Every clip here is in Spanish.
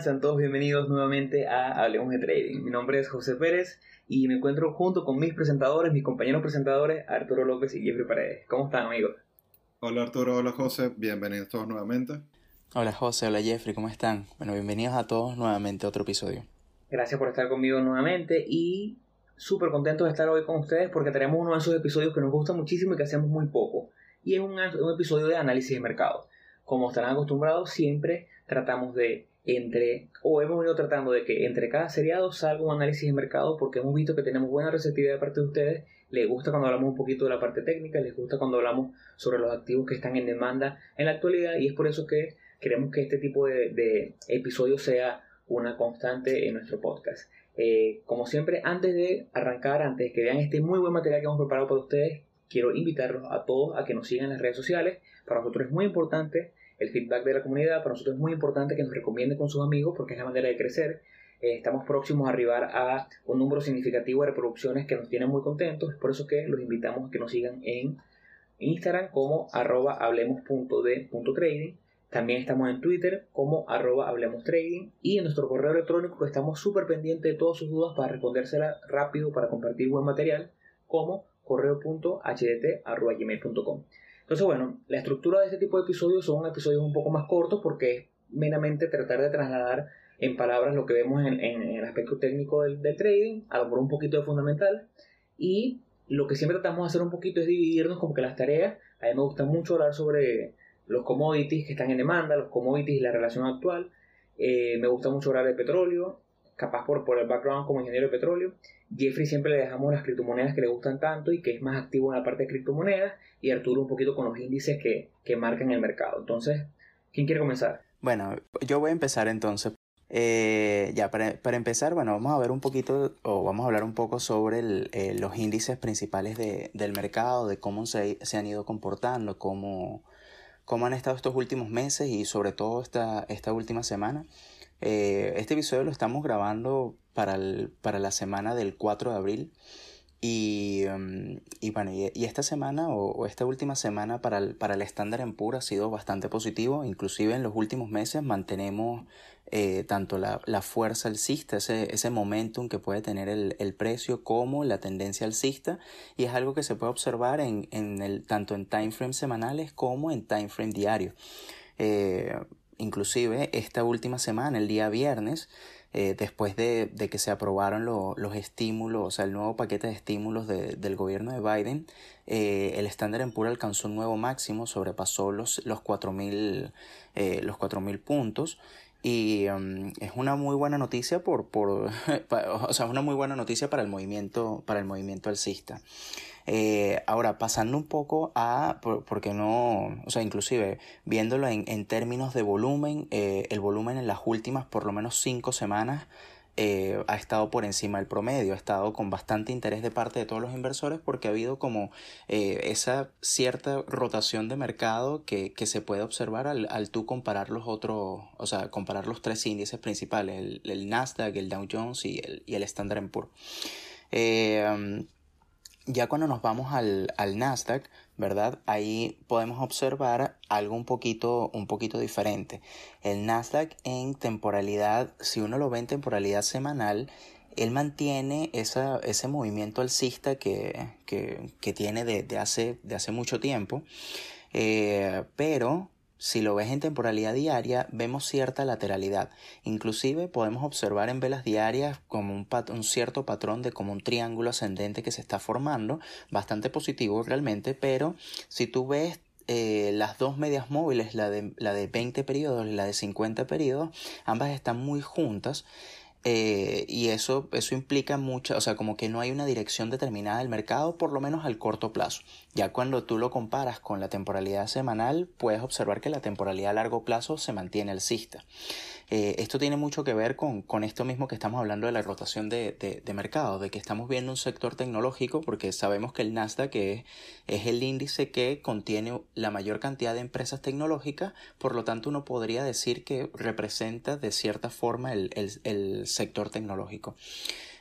¿Cómo están? Sean todos bienvenidos nuevamente a Hablemos de Trading. Mi nombre es José Pérez y me encuentro junto con mis presentadores, mis compañeros presentadores, Arturo López y Jeffrey Paredes. ¿Cómo están, amigos? Hola Arturo, hola José, bienvenidos todos nuevamente. Hola José, hola Jeffrey, ¿cómo están? Bueno, bienvenidos a todos nuevamente a otro episodio. Gracias por estar conmigo nuevamente y súper contentos de estar hoy con ustedes porque tenemos uno de esos episodios que nos gusta muchísimo y que hacemos muy poco. Y es un, un episodio de análisis de mercado. Como estarán acostumbrados, siempre tratamos de entre, o hemos venido tratando de que entre cada seriado salga un análisis de mercado porque hemos visto que tenemos buena receptividad de parte de ustedes, les gusta cuando hablamos un poquito de la parte técnica, les gusta cuando hablamos sobre los activos que están en demanda en la actualidad y es por eso que queremos que este tipo de, de episodios sea una constante en nuestro podcast. Eh, como siempre, antes de arrancar, antes de que vean este muy buen material que hemos preparado para ustedes, quiero invitarlos a todos a que nos sigan en las redes sociales. Para nosotros es muy importante el feedback de la comunidad. Para nosotros es muy importante que nos recomienden con sus amigos porque es la manera de crecer. Eh, estamos próximos a arribar a un número significativo de reproducciones que nos tienen muy contentos. Es por eso que los invitamos a que nos sigan en Instagram como arroba hablemos.de.trading. También estamos en Twitter como arroba hablemos trading y en nuestro correo electrónico que estamos súper pendientes de todas sus dudas para respondérselas rápido para compartir buen material como correo.hdt.gmail.com. Entonces, bueno, la estructura de este tipo de episodios son episodios un poco más cortos porque es meramente tratar de trasladar en palabras lo que vemos en, el aspecto técnico del, trading, a lo mejor un poquito de fundamental. Y lo que siempre tratamos de hacer un poquito es dividirnos como que las tareas. A mí me gusta mucho hablar sobre los commodities que están en demanda, los commodities y la relación actual. Eh, me gusta mucho hablar de petróleo, capaz por, por el background como ingeniero de petróleo. Jeffrey siempre le dejamos las criptomonedas que le gustan tanto y que es más activo en la parte de criptomonedas. Y Arturo un poquito con los índices que, que marcan el mercado. Entonces, ¿quién quiere comenzar? Bueno, yo voy a empezar entonces. Eh, ya, para, para, empezar, bueno, vamos a ver un poquito, o vamos a hablar un poco sobre eh, los índices principales de, del mercado, de cómo se, se, han ido comportando, cómo, cómo han estado estos últimos meses y sobre todo esta, esta última semana. Eh, este episodio lo estamos grabando para, el, para la semana del 4 de abril. Y, um, y bueno, y, esta semana o, esta última semana para el, para el estándar en pura ha sido bastante positivo. Inclusive en los últimos meses mantenemos eh, tanto la, la, fuerza alcista, ese, ese momentum que puede tener el, el, precio como la tendencia alcista. Y es algo que se puede observar en, en el, tanto en timeframes semanales como en timeframe diario. Eh, inclusive esta última semana, el día viernes, eh, después de, que se aprobaron los estímulos, o sea, el nuevo paquete de estímulos de, del gobierno de Biden, eh, el estándar en pura alcanzó un nuevo máximo, sobrepasó los, los 4.000 eh, los 4000 puntos. Y um, es una muy buena noticia por, por o sea, una muy buena noticia para el movimiento, para el movimiento alcista. Eh, ahora, pasando un poco a, porque no, o sea, inclusive viéndolo en, en términos de volumen, eh, el volumen en las últimas por lo menos cinco semanas eh, ha estado por encima del promedio, ha estado con bastante interés de parte de todos los inversores porque ha habido como esa cierta rotación de mercado que, que se puede observar al, al, tú comparar los otros, o sea, comparar los tres índices principales, el, el Nasdaq, el Dow Jones y el, y el Standard Poor's. Eh, ya cuando nos vamos al, al, Nasdaq, ¿verdad? Ahí podemos observar algo un poquito, un poquito diferente. El Nasdaq en temporalidad, si uno lo ve en temporalidad semanal, él mantiene esa, ese movimiento alcista que, que, tiene de, de, hace, de hace mucho tiempo. Eh, pero si lo ves en temporalidad diaria, vemos cierta lateralidad. Inclusive podemos observar en velas diarias como un, cierto patrón de como un triángulo ascendente que se está formando, bastante positivo realmente, pero si tú ves eh, las dos medias móviles, la de, la de 20 periodos y la de 50 periodos, ambas están muy juntas eh, y eso, eso implica mucha, o sea, como que no hay una dirección determinada del mercado, por lo menos al corto plazo. Ya cuando tú lo comparas con la temporalidad semanal, puedes observar que la temporalidad a largo plazo se mantiene alcista. Eh, esto tiene mucho que ver con, con, esto mismo que estamos hablando de la rotación de, de, de, mercado, de que estamos viendo un sector tecnológico, porque sabemos que el Nasdaq es, es el índice que contiene la mayor cantidad de empresas tecnológicas, por lo tanto uno podría decir que representa de cierta forma el, el, el sector tecnológico.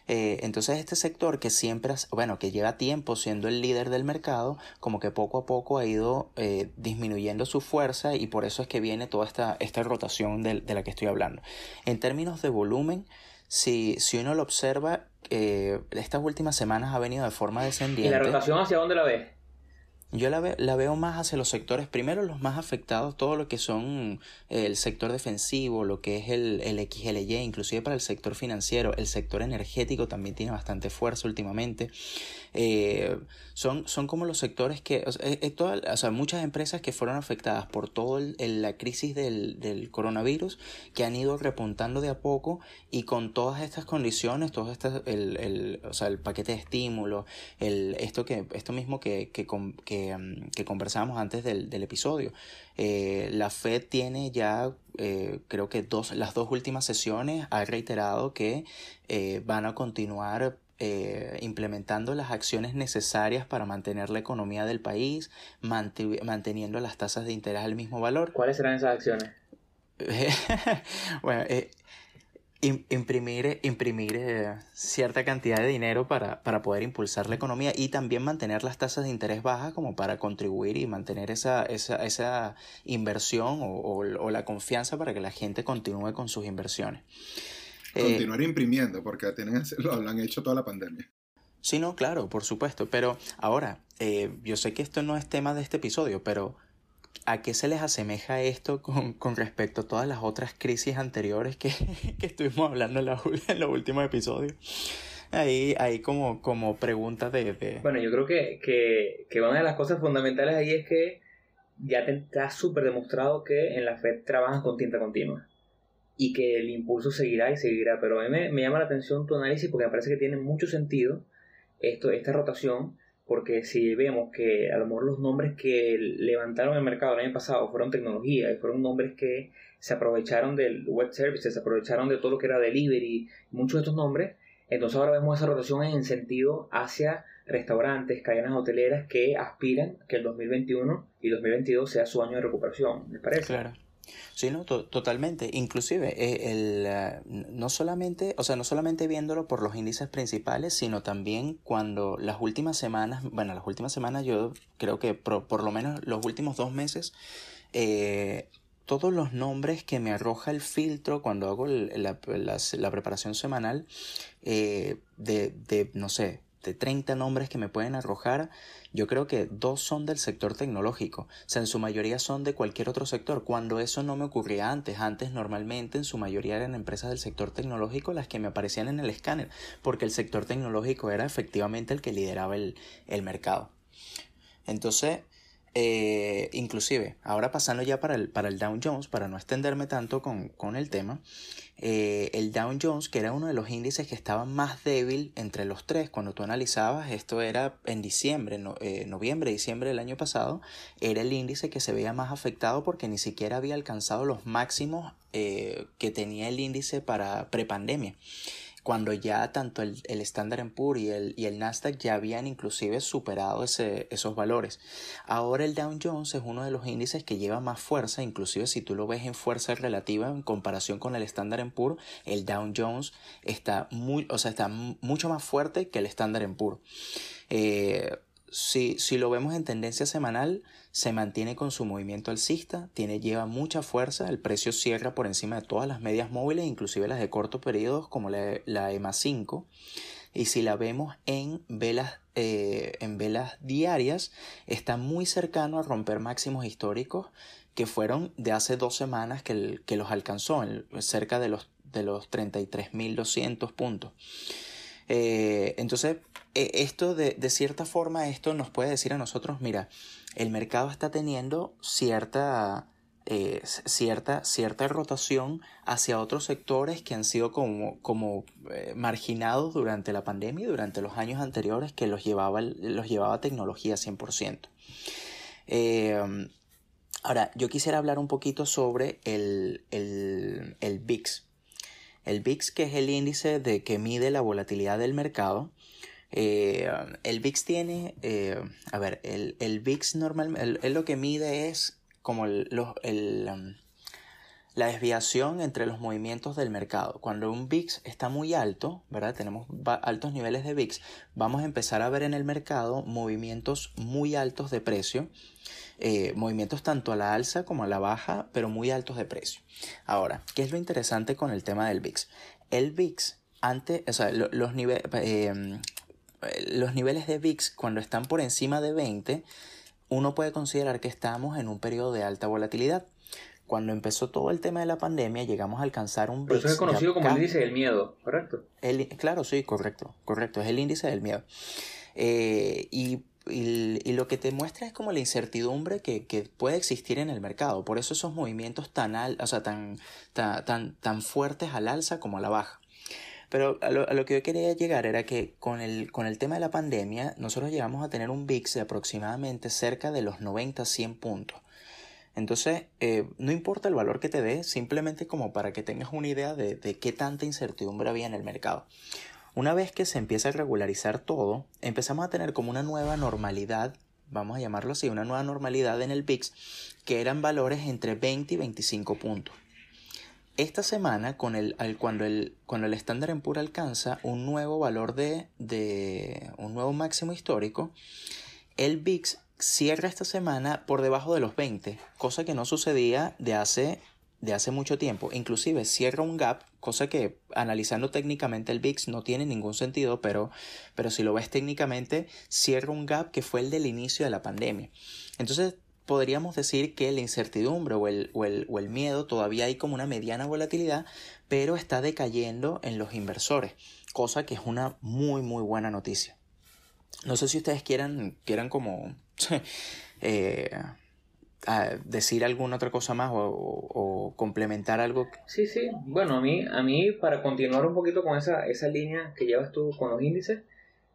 Eh, entonces este sector que siempre, bueno, que lleva tiempo siendo el líder del mercado, como que poco a poco ha ido eh, disminuyendo su fuerza y por eso es que viene toda esta, esta rotación de, de la que estoy hablando. En términos de volumen, si, si uno lo observa, eh, estas últimas semanas ha venido de forma descendiente. ¿Y la rotación hacia dónde la ves? Yo la, la, veo más hacia los sectores, primero los más afectados, todo lo que son el sector defensivo, lo que es el, el XLY, inclusive para el sector financiero, el sector energético también tiene bastante fuerza últimamente. Eh, son, son como los sectores que, o sea, muchas empresas que fueron afectadas por toda la crisis del, del, coronavirus, que han ido repuntando de a poco y con todas estas condiciones, todo estas, el, el, o sea, el paquete de estímulo, el, esto, que, esto mismo que, que, que, mm, que conversábamos antes del, del episodio. Eh, la Fed tiene ya, eh, creo que dos, las dos últimas sesiones ha reiterado que eh, van a continuar eh, implementando las acciones necesarias para mantener la economía del país, manteniendo las tasas de interés al mismo valor. ¿Cuáles serán esas acciones? bueno, eh, imprimir, imprimir eh, cierta cantidad de dinero para, para, poder impulsar la economía y también mantener las tasas de interés bajas como para contribuir y mantener esa, esa, esa inversión o, o la confianza para que la gente continúe con sus inversiones. Eh, Continuar imprimiendo, porque tienen, lo, han hecho toda la pandemia. Sí, no, claro, por supuesto. Pero ahora, eh, yo sé que esto no es tema de este episodio, pero ¿a qué se les asemeja esto con, con respecto a todas las otras crisis anteriores que, que estuvimos hablando en, la, en los últimos episodios? Ahí, ahí como, como pregunta de, Bueno, yo creo que, que, que, una de las cosas fundamentales ahí es que ya te está súper demostrado que en la FED trabajan con tinta continua y que el impulso seguirá y seguirá. Pero a mí me, llama la atención tu análisis porque me parece que tiene mucho sentido esto, esta rotación, porque si vemos que a lo mejor los nombres que levantaron el mercado el año pasado fueron tecnología y fueron nombres que se aprovecharon del web services, se aprovecharon de todo lo que era delivery, muchos de estos nombres, entonces ahora vemos esa rotación en sentido hacia restaurantes, cadenas hoteleras que aspiran que el 2021 y 2022 sea su año de recuperación, ¿me parece? Claro. Sí, no, totalmente. Inclusive, eh, el, eh, no solamente, o sea, no solamente viéndolo por los índices principales, sino también cuando las últimas semanas, bueno, las últimas semanas yo creo que por, lo menos los últimos dos meses, eh, todos los nombres que me arroja el filtro cuando hago la, la, preparación semanal de, de, no sé, de 30 nombres que me pueden arrojar, yo creo que dos son del sector tecnológico, o sea, en su mayoría son de cualquier otro sector, cuando eso no me ocurría antes, antes normalmente en su mayoría eran empresas del sector tecnológico las que me aparecían en el escáner, porque el sector tecnológico era efectivamente el que lideraba el, el mercado. Entonces, eh, inclusive, ahora pasando ya para el, para el Dow Jones, para no extenderme tanto con, con el tema, eh, el Dow Jones, que era uno de los índices que estaba más débil entre los tres, cuando tú analizabas, esto era en diciembre, eh, noviembre, diciembre del año pasado, era el índice que se veía más afectado porque ni siquiera había alcanzado los máximos que tenía el índice para prepandemia cuando ya tanto el, el Standard Poor's y el, y el Nasdaq ya habían inclusive superado ese, esos valores. Ahora el Dow Jones es uno de los índices que lleva más fuerza, inclusive si tú lo ves en fuerza relativa en comparación con el Standard Poor's, el Dow Jones está, muy, o sea, está mucho más fuerte que el Standard Poor's. Eh, si, si lo vemos en tendencia semanal, se mantiene con su movimiento alcista, tiene, lleva mucha fuerza, el precio cierra por encima de todas las medias móviles, inclusive las de corto periodo como la, la EMA 5. Y si la vemos en velas, eh, en velas diarias, está muy cercano a romper máximos históricos que fueron de hace dos semanas que, que los alcanzó, cerca de los, de los 33.200 puntos. Eh, entonces, esto de, de, cierta forma, esto nos puede decir a nosotros, mira, el mercado está teniendo cierta, eh, cierta, cierta rotación hacia otros sectores que han sido como, como eh, marginados durante la pandemia y durante los años anteriores que los llevaba, los llevaba tecnología 100%. Eh, ahora, yo quisiera hablar un poquito sobre el, el, el VIX. El VIX, que es el índice de que mide la volatilidad del mercado, eh, el VIX tiene, eh, a ver, el, el VIX normalmente, lo que mide es como el, um, la desviación entre los movimientos del mercado. Cuando un VIX está muy alto, ¿verdad? Tenemos altos niveles de VIX, vamos a empezar a ver en el mercado movimientos muy altos de precio, eh, movimientos tanto a la alza como a la baja, pero muy altos de precio. Ahora, ¿qué es lo interesante con el tema del VIX? El VIX, antes, o sea, los, niveles, los niveles de VIX cuando están por encima de 20, uno puede considerar que estamos en un periodo de alta volatilidad cuando empezó todo el tema de la pandemia, llegamos a alcanzar un VIX. eso es conocido como el índice del miedo, ¿correcto? El, claro, sí, correcto, correcto, es el índice del miedo. Eh, y, lo que te muestra es como la incertidumbre que, puede existir en el mercado. Por eso esos movimientos tan, o sea, tan, tan, tan, fuertes al alza como a la baja. Pero a lo, que yo quería llegar era que con el, con el tema de la pandemia, nosotros llegamos a tener un VIX de aproximadamente cerca de los 90-100 puntos. Entonces, eh, no importa el valor que te dé, simplemente como para que tengas una idea de, de qué tanta incertidumbre había en el mercado. Una vez que se empieza a regularizar todo, empezamos a tener como una nueva normalidad, vamos a llamarlo así, una nueva normalidad en el VIX, que eran valores entre 20 y 25 puntos. Esta semana, con el, cuando, el, estándar en pura alcanza un nuevo valor de, de un nuevo máximo histórico, el VIX cierra esta semana por debajo de los 20, cosa que no sucedía de hace, mucho tiempo. Inclusive cierra un gap, cosa que analizando técnicamente el VIX no tiene ningún sentido, pero si lo ves técnicamente, cierra un gap que fue el del inicio de la pandemia. Entonces podríamos decir que la incertidumbre o el, o el, o el miedo todavía hay como una mediana volatilidad, pero está decayendo en los inversores, cosa que es una muy muy buena noticia. No sé si ustedes quieran, quieran como eh, decir alguna otra cosa más o, complementar algo. Sí, sí. Bueno, a mí, a mí para continuar un poquito con esa, esa línea que llevas tú con los índices,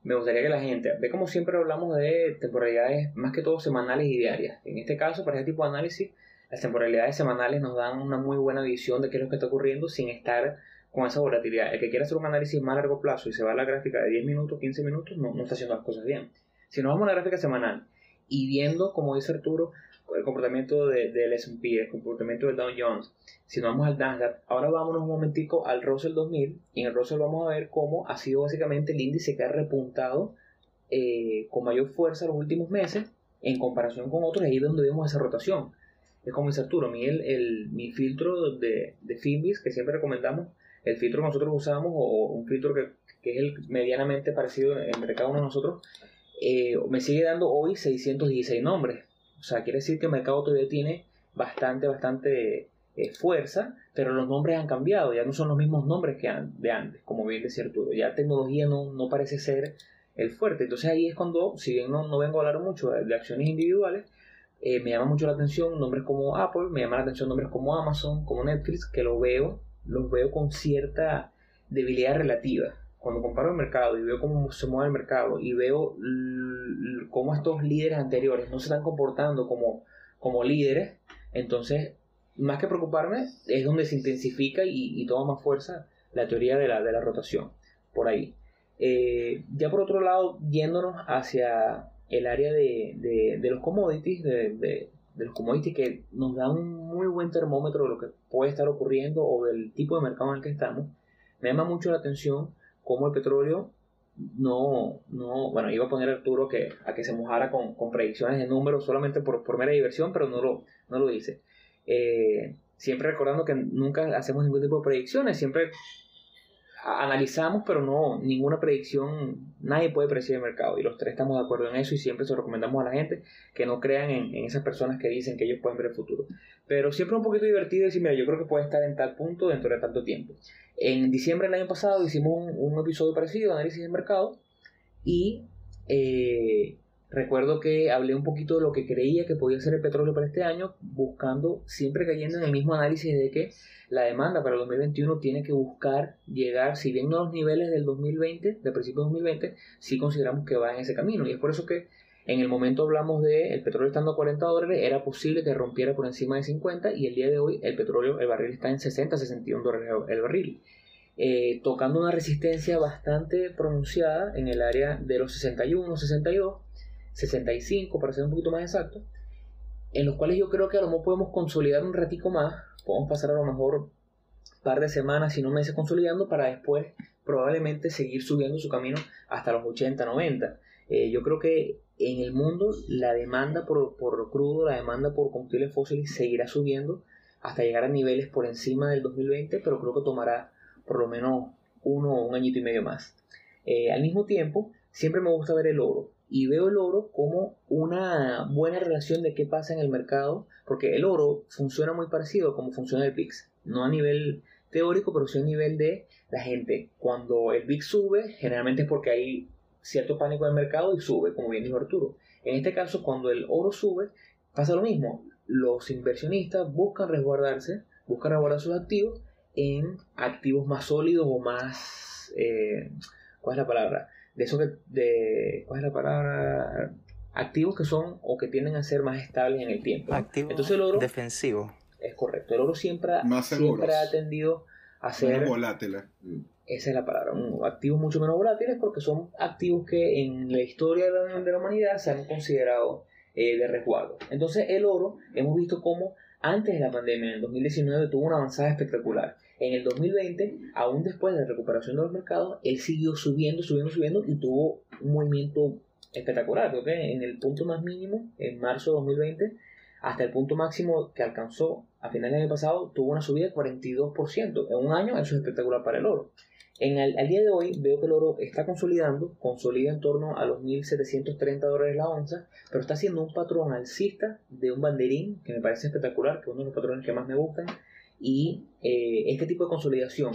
me gustaría que la gente, ve como siempre hablamos de temporalidades más que todo semanales y diarias. En este caso, para este tipo de análisis, las temporalidades semanales nos dan una muy buena visión de qué es lo que está ocurriendo sin estar con esa volatilidad. El que quiera hacer un análisis más a largo plazo y se va a la gráfica de 10 minutos, 15 minutos, no, no está haciendo las cosas bien. Si nos vamos a la gráfica semanal y viendo, como dice Arturo, el comportamiento del S&P, el comportamiento del Dow Jones, si nos vamos al Nasdaq, ahora vámonos un momentico al Russell 2000 y en el Russell vamos a ver cómo ha sido básicamente el índice que ha repuntado eh, con mayor fuerza los últimos meses en comparación con otros, ahí es donde vemos esa rotación. Es como dice Arturo, a mí el, mi filtro de, de Finbis, que siempre recomendamos, el filtro que nosotros usamos o un filtro que, que es el medianamente parecido entre cada uno de nosotros, eh, me sigue dando hoy 616 nombres. O sea, quiere decir que el mercado todavía tiene bastante, bastante eh, fuerza, pero los nombres han cambiado, ya no son los mismos nombres que de antes, como bien decía Arturo. Ya tecnología no, no parece ser el fuerte. Entonces ahí es cuando, si bien no, no vengo a hablar mucho de, acciones individuales, eh, me llama mucho la atención nombres como Apple, me llama la atención nombres como Amazon, como Netflix, que lo veo, los veo con cierta debilidad relativa cuando comparo el mercado y veo cómo se mueve el mercado y veo cómo estos líderes anteriores no se están comportando como, como líderes, entonces, más que preocuparme, es donde se intensifica y, toma más fuerza la teoría de la, de la rotación, por ahí. Eh, ya por otro lado, yéndonos hacia el área de, de, los commodities, de, de, los commodities que nos da un muy buen termómetro de lo que puede estar ocurriendo o del tipo de mercado en el que estamos, me llama mucho la atención cómo el petróleo no, no, bueno, iba a poner Arturo que, a que se mojara con, con predicciones de números solamente por, por mera diversión, pero no lo, no lo dice. Eh, siempre recordando que nunca hacemos ningún tipo de predicciones, siempre analizamos, pero no, ninguna predicción, nadie puede predecir el mercado y los tres estamos de acuerdo en eso y siempre se recomendamos a la gente que no crean en, esas personas que dicen que ellos pueden ver el futuro. Pero siempre un poquito divertido decir, mira, yo creo que puede estar en tal punto dentro de tanto tiempo. En diciembre del año pasado hicimos un, episodio parecido, análisis de mercado, y eh, recuerdo que hablé un poquito de lo que creía que podía ser el petróleo para este año, buscando, siempre cayendo en el mismo análisis de que la demanda para el 2021 tiene que buscar llegar, si bien no a los niveles del 2020, del principio de 2020, sí consideramos que va en ese camino. Y es por eso que en el momento hablamos de el petróleo estando a 40 dólares, era posible que rompiera por encima de 50 y el día de hoy el petróleo, el barril está en 60, 61 dólares el barril. Eh, tocando una resistencia bastante pronunciada en el área de los 61, 62, 65 para ser un poquito más exacto. en los cuales yo creo que a lo mejor podemos consolidar un ratico más, podemos pasar a lo mejor un par de semanas, si no meses consolidando, para después probablemente seguir subiendo su camino hasta los 80, 90. Eh, yo creo que en el mundo la demanda por, por crudo, la demanda por combustibles fósiles seguirá subiendo hasta llegar a niveles por encima del 2020, pero creo que tomará por lo menos uno o un añito y medio más. Eh, al mismo tiempo, siempre me gusta ver el oro y veo el oro como una buena relación de qué pasa en el mercado, porque el oro funciona muy parecido como funciona el VIX, no a nivel teórico, pero sí a nivel de la gente. Cuando el VIX sube, generalmente es porque hay cierto pánico en el mercado y sube, como bien dijo Arturo. En este caso, cuando el oro sube, pasa lo mismo. Los inversionistas buscan resguardarse, buscan resguardar sus activos en activos más sólidos o más... Eh, ¿Cuál es la palabra? De eso que... De, ¿Cuál es la palabra? Activos que son o que tienden a ser más estables en el tiempo. Activos Entonces el oro... Defensivo. Es correcto. El oro siempre, siempre ha tendido a ser... volátil. Esa es la palabra. Activos mucho menos volátiles porque son activos que en la historia de la, humanidad se han considerado eh, de resguardo. Entonces el oro hemos visto cómo antes de la pandemia, en el 2019, tuvo una avanzada espectacular. En el 2020, aún después de la recuperación de los mercados, él siguió subiendo, subiendo, subiendo y tuvo un movimiento espectacular. Creo que en el punto más mínimo, en marzo de 2020, hasta el punto máximo que alcanzó a finales del año pasado, tuvo una subida de 42%. En un año eso es espectacular para el oro. En el, al día de hoy veo que el oro está consolidando, consolida en torno a los 1.730 dólares la onza, pero está haciendo un patrón alcista de un banderín que me parece espectacular, que es uno de los patrones que más me gustan, y eh, este tipo de consolidación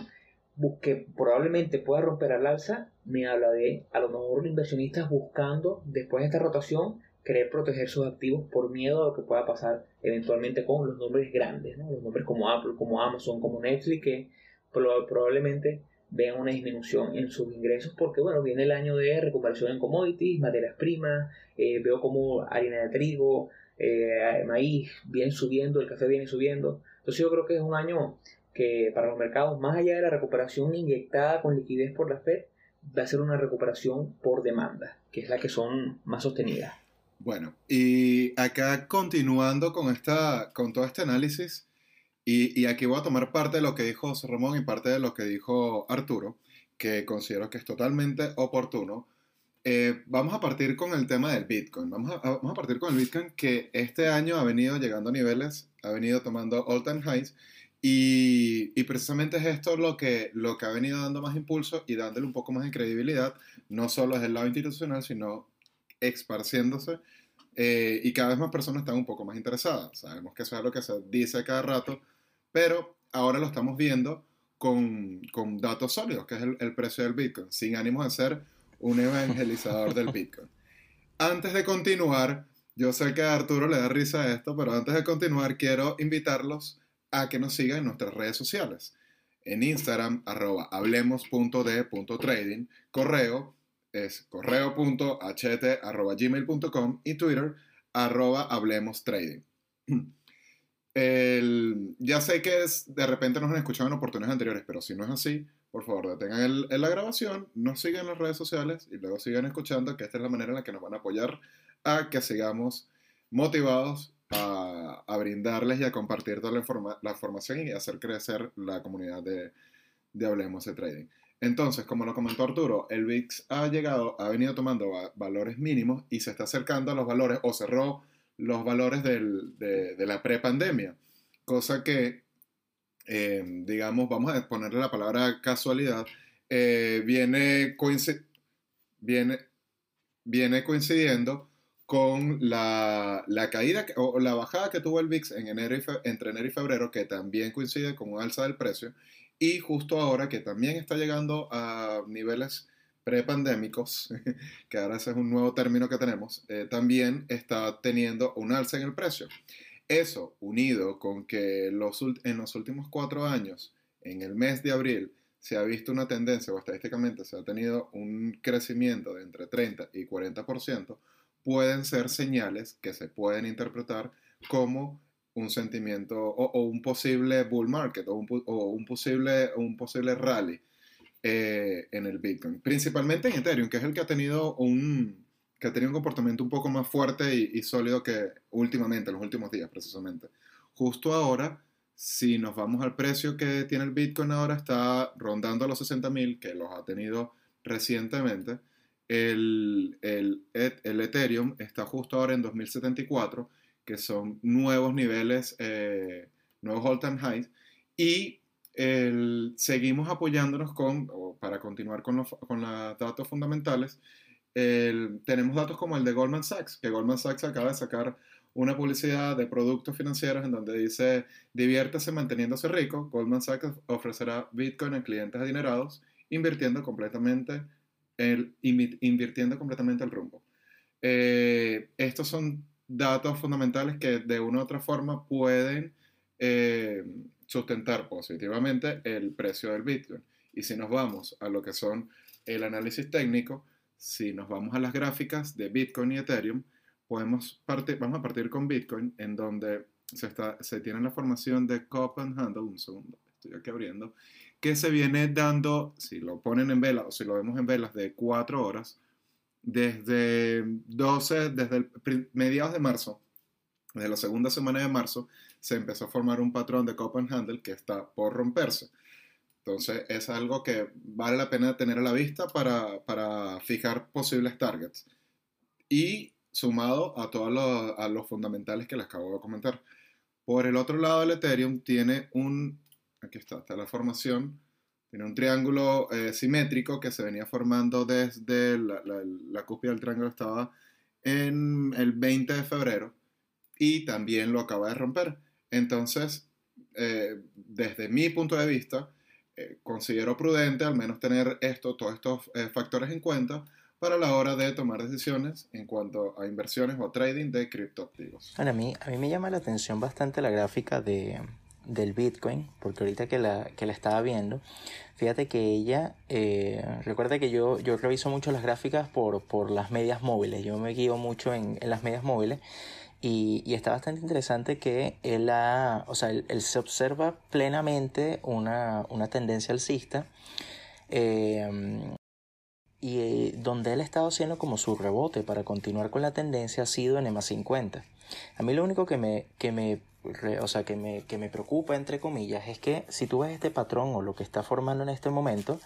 que probablemente pueda romper al alza, me habla de a lo mejor inversionistas buscando después de esta rotación querer proteger sus activos por miedo a lo que pueda pasar eventualmente con los nombres grandes, ¿no? los nombres como Apple, como Amazon, como Netflix, que probablemente vean una disminución en sus ingresos porque bueno viene el año de recuperación en commodities materias primas eh, veo como harina de trigo eh, maíz viene subiendo el café viene subiendo entonces yo creo que es un año que para los mercados más allá de la recuperación inyectada con liquidez por la Fed va a ser una recuperación por demanda que es la que son más sostenidas bueno y acá continuando con esta con todo este análisis y, aquí voy a tomar parte de lo que dijo José Ramón y parte de lo que dijo Arturo, que considero que es totalmente oportuno. Eh, vamos a partir con el tema del Bitcoin. Vamos a, vamos a, partir con el Bitcoin que este año ha venido llegando a niveles, ha venido tomando all-time highs y, y, precisamente es esto lo que, lo que ha venido dando más impulso y dándole un poco más de credibilidad, no solo desde el lado institucional, sino esparciéndose eh, y cada vez más personas están un poco más interesadas. Sabemos que eso es lo que se dice cada rato, pero ahora lo estamos viendo con, con datos sólidos, que es el, el, precio del Bitcoin, sin ánimo de ser un evangelizador del Bitcoin. Antes de continuar, yo sé que a Arturo le da risa a esto, pero antes de continuar quiero invitarlos a que nos sigan en nuestras redes sociales. En Instagram, arroba hablemos.de.trading, correo es correo.ht.gmail.com y Twitter, arroba hablemos trading. Ya sé que es, de repente nos han escuchado en oportunidades anteriores, pero si no es así, por favor, detengan el, la grabación, nos sigan en las redes sociales y luego sigan escuchando, que esta es la manera en la que nos van a apoyar a que sigamos motivados a, a brindarles y a compartir toda la, la, información y hacer crecer la comunidad de, de Hablemos de Trading. Entonces, como lo comentó Arturo, el VIX ha llegado, ha venido tomando valores mínimos y se está acercando a los valores o cerró los valores del, de, de, la prepandemia, cosa que, eh, digamos, vamos a ponerle la palabra casualidad, eh, viene, viene, viene coincidiendo con la, la, caída o la bajada que tuvo el VIX en enero entre enero y febrero, que también coincide con un alza del precio, y justo ahora que también está llegando a niveles prepandémicos, que ahora ese es un nuevo término que tenemos, eh, también está teniendo un alza en el precio. Eso, unido con que los, en los últimos cuatro años, en el mes de abril, se ha visto una tendencia, o estadísticamente se ha tenido un crecimiento de entre 30 y 40%, pueden ser señales que se pueden interpretar como un sentimiento o, un posible bull market o un, posible, un posible rally eh, en el Bitcoin. Principalmente en Ethereum, que es el que ha tenido un, que tenido un comportamiento un poco más fuerte y, y sólido que últimamente, en los últimos días precisamente. Justo ahora, si nos vamos al precio que tiene el Bitcoin ahora, está rondando los 60.000, que los ha tenido recientemente. El, el, el, Ethereum está justo ahora en 2074, que son nuevos niveles, eh, nuevos all-time highs. Y el, seguimos apoyándonos con, para continuar con los, con los datos fundamentales, tenemos datos como el de Goldman Sachs, que Goldman Sachs acaba de sacar una publicidad de productos financieros en donde dice diviértase manteniéndose rico. Goldman Sachs ofrecerá Bitcoin a clientes adinerados invirtiendo completamente el, invirtiendo completamente el rumbo. Eh, estos son datos fundamentales que de una u otra forma pueden eh, sustentar positivamente el precio del Bitcoin. Y si nos vamos a lo que son el análisis técnico, si nos vamos a las gráficas de Bitcoin y Ethereum, podemos partir, vamos a partir con Bitcoin, en donde se, está, se tiene la formación de Cup and Handle, un segundo, estoy aquí abriendo, que se viene dando, si lo ponen en vela o si lo vemos en velas de 4 horas, desde 12, desde el, mediados de marzo, desde la segunda semana de marzo, se empezó a formar un patrón de Cup and Handle que está por romperse. Entonces es algo que vale la pena tener a la vista para, para fijar posibles targets. Y sumado a todos los, los fundamentales que les acabo de comentar. Por el otro lado, el Ethereum tiene un, aquí está, está la formación, tiene un triángulo eh, simétrico que se venía formando desde la, la, la cúspide del triángulo estaba en el 20 de febrero y también lo acaba de romper. Entonces, eh, desde mi punto de vista, eh, considero prudente al menos tener esto, todos estos factores en cuenta para la hora de tomar decisiones en cuanto a inversiones o trading de criptoactivos. a, mí, a mí me llama la atención bastante la gráfica de, del Bitcoin, porque ahorita que la, que la estaba viendo, fíjate que ella, eh, recuerda que yo, yo reviso mucho las gráficas por, por las medias móviles, yo me guío mucho en, en las medias móviles. Y, y, está bastante interesante que él, ha, o sea, él, él se observa plenamente una, una tendencia alcista eh, y donde él ha estado haciendo como su rebote para continuar con la tendencia ha sido en EMA 50. A mí lo único que me, que me, o sea, que me, que me preocupa, entre comillas, es que si tú ves este patrón o lo que está formando en este momento,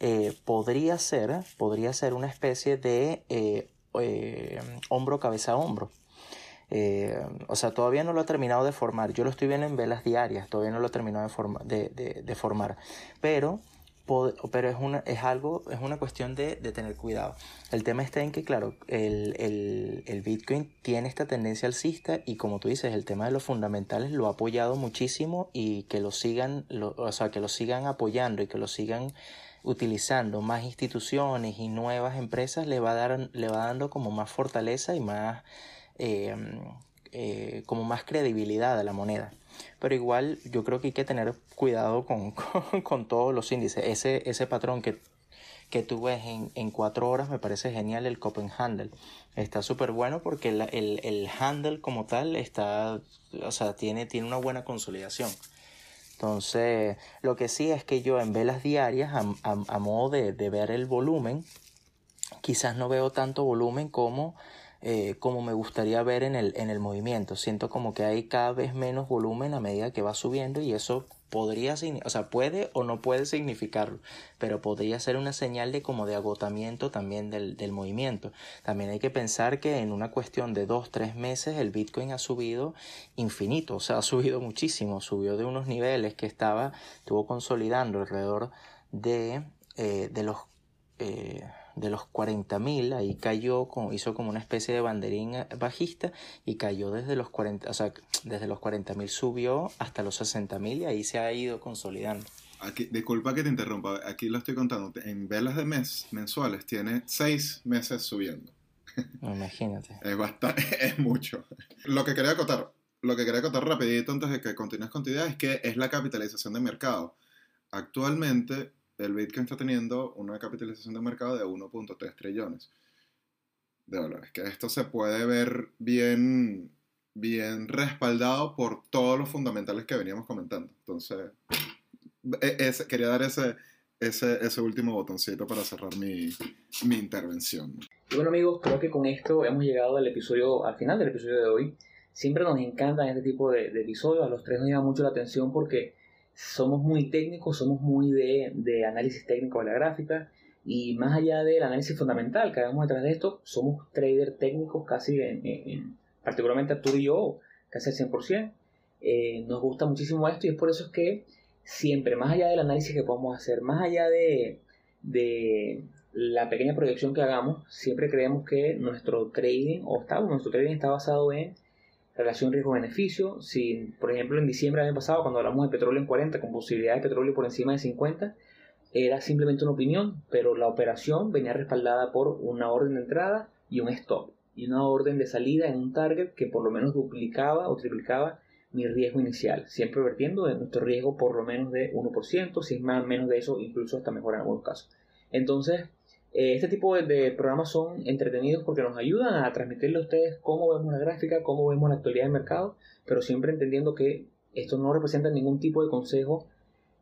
eh, podría ser, podría ser una especie de eh, eh, hombro, cabeza, hombro. Eh, o sea, todavía no lo ha terminado de formar. Yo lo estoy viendo en velas diarias, todavía no lo ha terminado de, de, formar. Pero pero es, una, es algo, es una cuestión de, tener cuidado. El tema está en que, claro, el, el, el, Bitcoin tiene esta tendencia alcista y como tú dices, el tema de los fundamentales lo ha apoyado muchísimo y que lo sigan, o sea, que lo sigan apoyando y que lo sigan utilizando más instituciones y nuevas empresas le va, a dar, le va dando como más fortaleza y más, eh, eh, como más credibilidad a la moneda. Pero igual yo creo que hay que tener cuidado con, con, todos los índices. Ese, ese patrón que, que tú ves en, en cuatro horas me parece genial el Copenhagen. Está súper bueno porque el, el, el, handle como tal está, o sea, tiene, tiene una buena consolidación. Entonces, lo que sí es que yo en velas diarias, a modo de, de ver el volumen, quizás no veo tanto volumen como eh, como me gustaría ver en el, en el movimiento. Siento como que hay cada vez menos volumen a medida que va subiendo y eso podría, o sea, puede o no puede significarlo, pero podría ser una señal de como de agotamiento también del, del movimiento. También hay que pensar que en una cuestión de dos, tres meses el Bitcoin ha subido infinito, o sea, ha subido muchísimo, subió de unos niveles que estaba, estuvo consolidando alrededor de, eh, de los... Eh, de los 40.000, ahí cayó, hizo como una especie de banderín eh, bajista y cayó desde los 40, o sea, desde los 40.000 subió hasta los 60.000 y ahí se ha ido consolidando. Aquí, disculpa que te interrumpa, aquí lo estoy contando, en velas de mes mensuales tiene seis meses subiendo. Imagínate. es bastante, es mucho. Lo que quería acotar, lo que quería acotar rapidito antes de que continúes con tu idea es que es la capitalización de mercado. Actualmente el Bitcoin está teniendo una capitalización de mercado de 1.3 trillones de dólares. Que esto se puede ver bien, bien respaldado por todos los fundamentales que veníamos comentando. Entonces, e, quería dar ese, ese, ese último botoncito para cerrar mi, mi intervención. Y bueno amigos, creo que con esto hemos llegado al episodio, al final del episodio de hoy. Siempre nos encantan este tipo de, de episodios, a los tres nos llama mucho la atención porque somos muy técnicos, somos muy de, de análisis técnico de la gráfica y más allá del análisis fundamental que hagamos detrás de esto, somos traders técnicos casi, en, particularmente Arturo y yo, casi al 100%. Eh, nos gusta muchísimo esto y es por eso es que siempre, más allá del análisis que podamos hacer, más allá de, de la pequeña proyección que hagamos, siempre creemos que nuestro trading, o está, nuestro trading está basado en relación riesgo-beneficio. Si, por ejemplo, en diciembre del año pasado, cuando hablamos de petróleo en 40, con posibilidad de petróleo por encima de 50, era simplemente una opinión, pero la operación venía respaldada por una orden de entrada y un stop, y una orden de salida en un target que por lo menos duplicaba o triplicaba mi riesgo inicial, siempre vertiendo en nuestro riesgo por lo menos de 1%, si es más menos de eso, incluso hasta mejor en algunos casos. Entonces, eh, este tipo de, programas son entretenidos porque nos ayudan a transmitirle a ustedes cómo vemos la gráfica, cómo vemos la actualidad del mercado, pero siempre entendiendo que esto no representa ningún tipo de consejo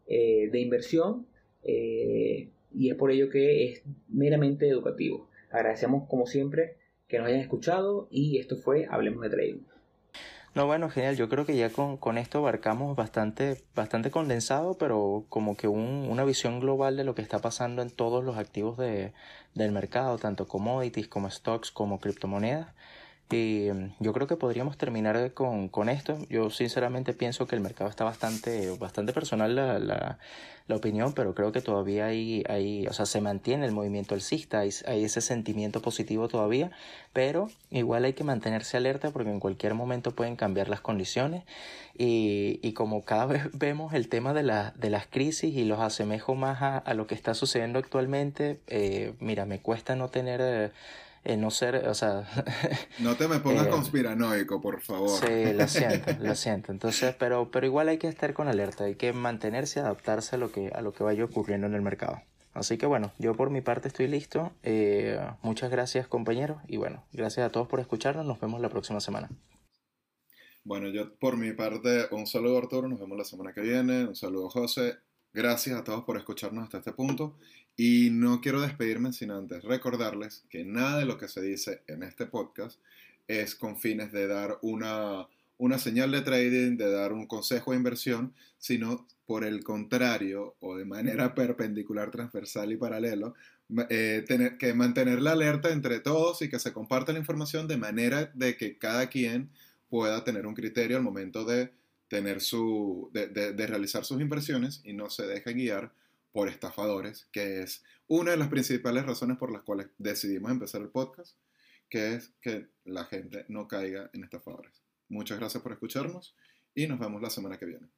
eh, de inversión eh, y es por ello que es meramente educativo. Agradecemos como siempre que nos hayan escuchado y esto fue Hablemos de Trading. No, bueno, genial. Yo creo que ya con, con esto abarcamos bastante, bastante condensado, pero como que un, una visión global de lo que está pasando en todos los activos de, del mercado, tanto commodities como stocks como criptomonedas. Y mm, yo creo que podríamos terminar con, con, esto. Yo sinceramente pienso que el mercado está bastante, bastante personal la, la, opinión, pero creo que todavía hay, hay, o sea, se mantiene el movimiento alcista, hay, hay ese sentimiento positivo todavía, pero igual hay que mantenerse alerta porque en cualquier momento pueden cambiar las condiciones y, y como cada vez vemos el tema de, la, de las crisis y los asemejo más a, a lo que está sucediendo actualmente, eh, mira, me cuesta no tener... Eh, eh, no ser, o sea... no te me pongas eh, conspiranoico, por favor. Sí, lo siento, lo siento. Entonces, pero, pero igual hay que estar con alerta, hay que mantenerse, adaptarse a lo que, a lo que vaya ocurriendo en el mercado. Así que bueno, yo por mi parte estoy listo. Eh, muchas gracias compañeros y bueno, gracias a todos por escucharnos. Nos vemos la próxima semana. Bueno, yo por mi parte un saludo Arturo, nos vemos la semana que viene. Un saludo José. Gracias a todos por escucharnos hasta este punto. Y no quiero despedirme sin antes recordarles que nada de lo que se dice en este podcast es con fines de dar una, una señal de trading, de dar un consejo de inversión, sino por el contrario o de manera perpendicular, transversal y paralelo, eh, tener que mantener la alerta entre todos y que se comparta la información de manera de que cada quien pueda tener un criterio al momento de, tener su, de, de realizar sus inversiones y no se deje guiar por estafadores, que es una de las principales razones por las cuales decidimos empezar el podcast, que es que la gente no caiga en estafadores. Muchas gracias por escucharnos y nos vemos la semana que viene.